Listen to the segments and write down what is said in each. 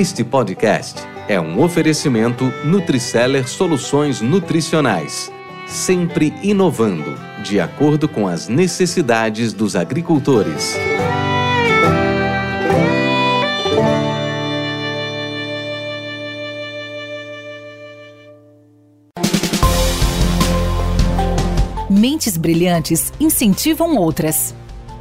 Este podcast é um oferecimento Nutriceller Soluções Nutricionais, sempre inovando, de acordo com as necessidades dos agricultores. Mentes brilhantes incentivam outras.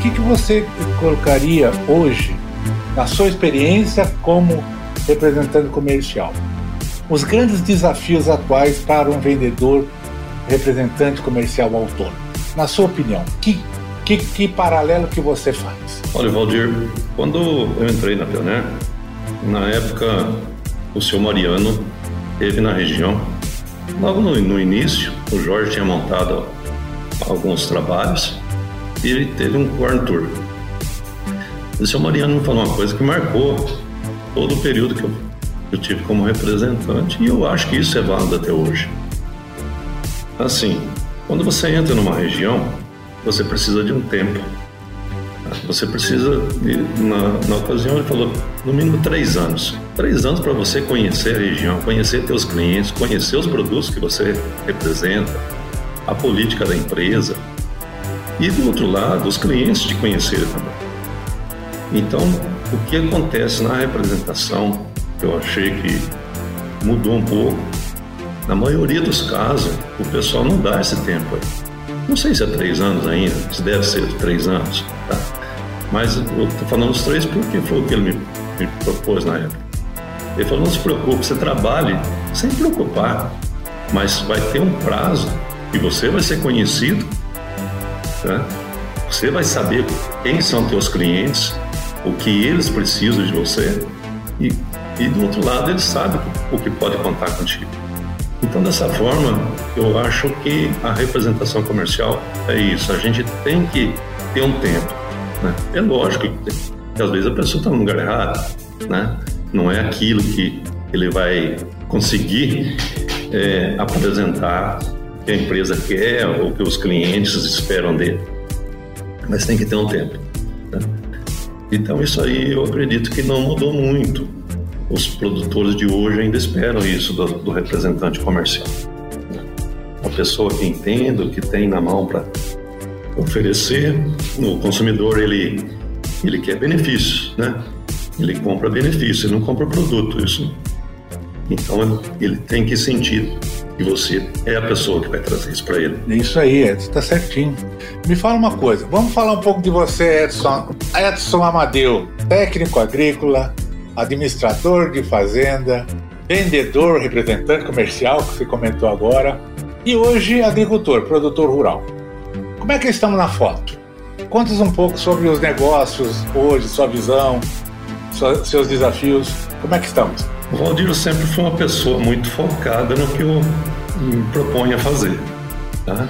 Que, que você colocaria hoje, na sua experiência como representante comercial? Os grandes desafios atuais para um vendedor representante comercial autônomo. Na sua opinião, que, que, que paralelo que você faz? Olha, Valdir, quando eu entrei na Pioneer, na época o senhor Mariano esteve na região. Logo no, no início, o Jorge tinha montado alguns trabalhos e ele teve um corn tour. O seu Mariano me falou uma coisa que marcou todo o período que eu, eu tive como representante e eu acho que isso é válido até hoje. Assim, quando você entra numa região, você precisa de um tempo. Você precisa, de, na, na ocasião ele falou, no mínimo três anos. Três anos para você conhecer a região, conhecer teus clientes, conhecer os produtos que você representa, a política da empresa, e do outro lado, os clientes te conhecerem também. Então, o que acontece na representação, eu achei que mudou um pouco. Na maioria dos casos, o pessoal não dá esse tempo aí. Não sei se é três anos ainda, se deve ser três anos, tá? Mas eu estou falando os três porque foi o que ele me, me propôs na época. Ele falou: não se preocupe, você trabalhe sem preocupar, mas vai ter um prazo e você vai ser conhecido né? Você vai saber quem são teus clientes, o que eles precisam de você e, e do outro lado eles sabem o que pode contar contigo. Então, dessa forma, eu acho que a representação comercial é isso. A gente tem que ter um tempo. Né? É lógico que às vezes a pessoa está no lugar errado, né? não é aquilo que ele vai conseguir é, apresentar que a empresa quer ou que os clientes esperam dele. Mas tem que ter um tempo. Né? Então, isso aí eu acredito que não mudou muito. Os produtores de hoje ainda esperam isso do, do representante comercial. Né? Uma pessoa que entenda, que tem na mão para oferecer, o consumidor ele, ele quer benefícios, né? Ele compra benefício, ele não compra produto. Isso. Então ele tem que sentir e você é a pessoa que vai trazer isso para ele. Isso aí, Edson, tá certinho. Me fala uma coisa, vamos falar um pouco de você, Edson. Edson Amadeu, técnico agrícola, administrador de fazenda, vendedor, representante comercial, que você comentou agora, e hoje agricultor, produtor rural. Como é que estamos na foto? Conta um pouco sobre os negócios hoje, sua visão, seus desafios. Como é que estamos? O Valdir sempre foi uma pessoa muito focada no que eu me proponho a fazer. Tá?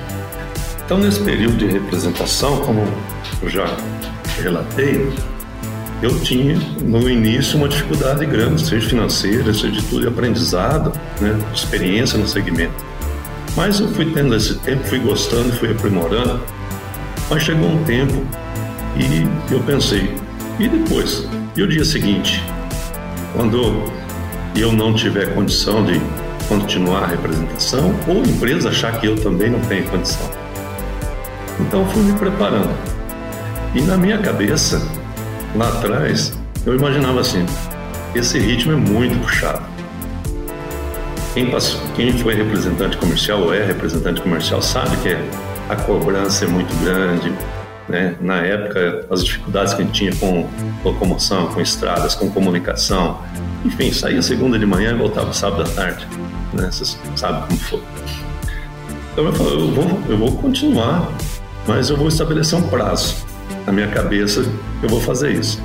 Então, nesse período de representação, como eu já relatei, eu tinha no início uma dificuldade grande, seja financeira, seja de tudo, de aprendizado, né, experiência no segmento. Mas eu fui tendo esse tempo, fui gostando, fui aprimorando. Mas chegou um tempo e eu pensei, e depois? E o dia seguinte? Quando e eu não tiver condição de continuar a representação, ou a empresa achar que eu também não tenho condição. Então fui me preparando. E na minha cabeça, lá atrás, eu imaginava assim: esse ritmo é muito puxado. Quem, passou, quem foi representante comercial ou é representante comercial sabe que a cobrança é muito grande, né? Na época, as dificuldades que a gente tinha com locomoção, com estradas, com comunicação. Enfim, saía segunda de manhã e voltava sábado à tarde. Né? Você sabe como foi. Então eu falei, eu vou, eu vou continuar, mas eu vou estabelecer um prazo. Na minha cabeça, eu vou fazer isso.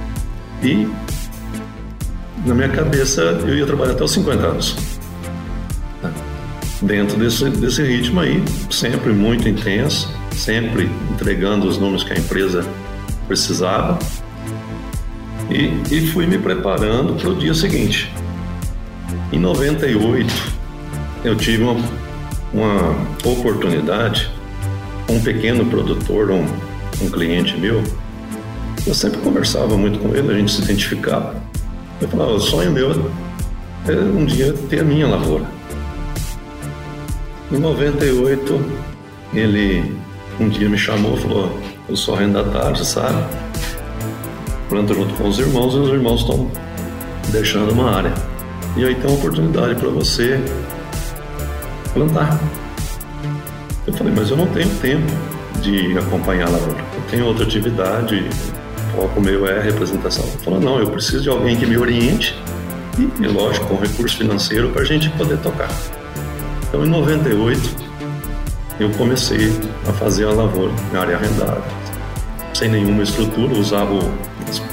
E na minha cabeça, eu ia trabalhar até os 50 anos. Dentro desse, desse ritmo aí, sempre muito intenso, sempre entregando os números que a empresa precisava. E, e fui me preparando para o dia seguinte. Em 98, eu tive uma, uma oportunidade, um pequeno produtor, um, um cliente meu, eu sempre conversava muito com ele, a gente se identificava. Eu falava, o sonho meu é um dia ter a minha lavoura. Em 98, ele um dia me chamou e falou, eu sou arrendatário, sabe? Planta junto com os irmãos e os irmãos estão deixando uma área. E aí tem uma oportunidade para você plantar. Eu falei, mas eu não tenho tempo de acompanhar a lavoura. Eu tenho outra atividade, o foco meu é a representação. Ele falou, não, eu preciso de alguém que me oriente e, lógico, com recurso financeiro para a gente poder tocar. Então, em 98, eu comecei a fazer a lavoura na área arrendada, sem nenhuma estrutura, usava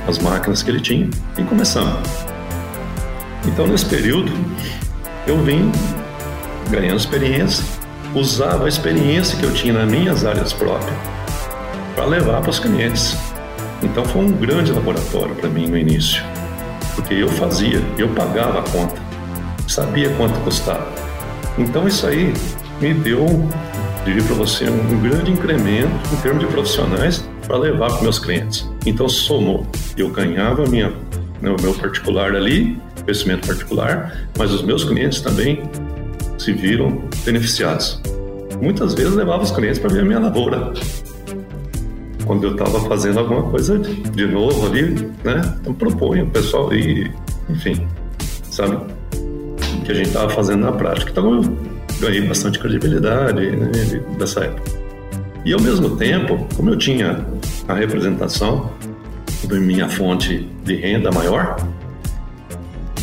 as máquinas que ele tinha e começamos. Então, nesse período, eu vim ganhando experiência, usava a experiência que eu tinha nas minhas áreas próprias para levar para os clientes. Então foi um grande laboratório para mim no início, porque eu fazia, eu pagava a conta, sabia quanto custava. Então isso aí me deu, diria para você, um grande incremento em termos de profissionais para levar para meus clientes. Então somou, eu ganhava minha, né, o meu particular ali, investimento particular, mas os meus clientes também se viram beneficiados. Muitas vezes levava os clientes para ver a minha lavoura, quando eu estava fazendo alguma coisa de novo ali, né? Então proponho o pessoal e, enfim, sabe, o que a gente estava fazendo na prática. Então ganhei bastante credibilidade né, dessa época. E ao mesmo tempo, como eu tinha a representação da minha fonte de renda maior,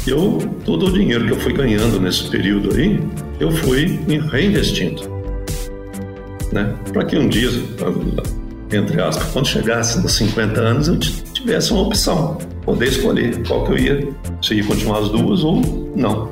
eu todo o dinheiro que eu fui ganhando nesse período aí, eu fui reinvestindo, né? Para que um dia entre aspas, quando chegasse nos 50 anos, eu tivesse uma opção, poder escolher qual que eu ia, se ia continuar as duas ou não.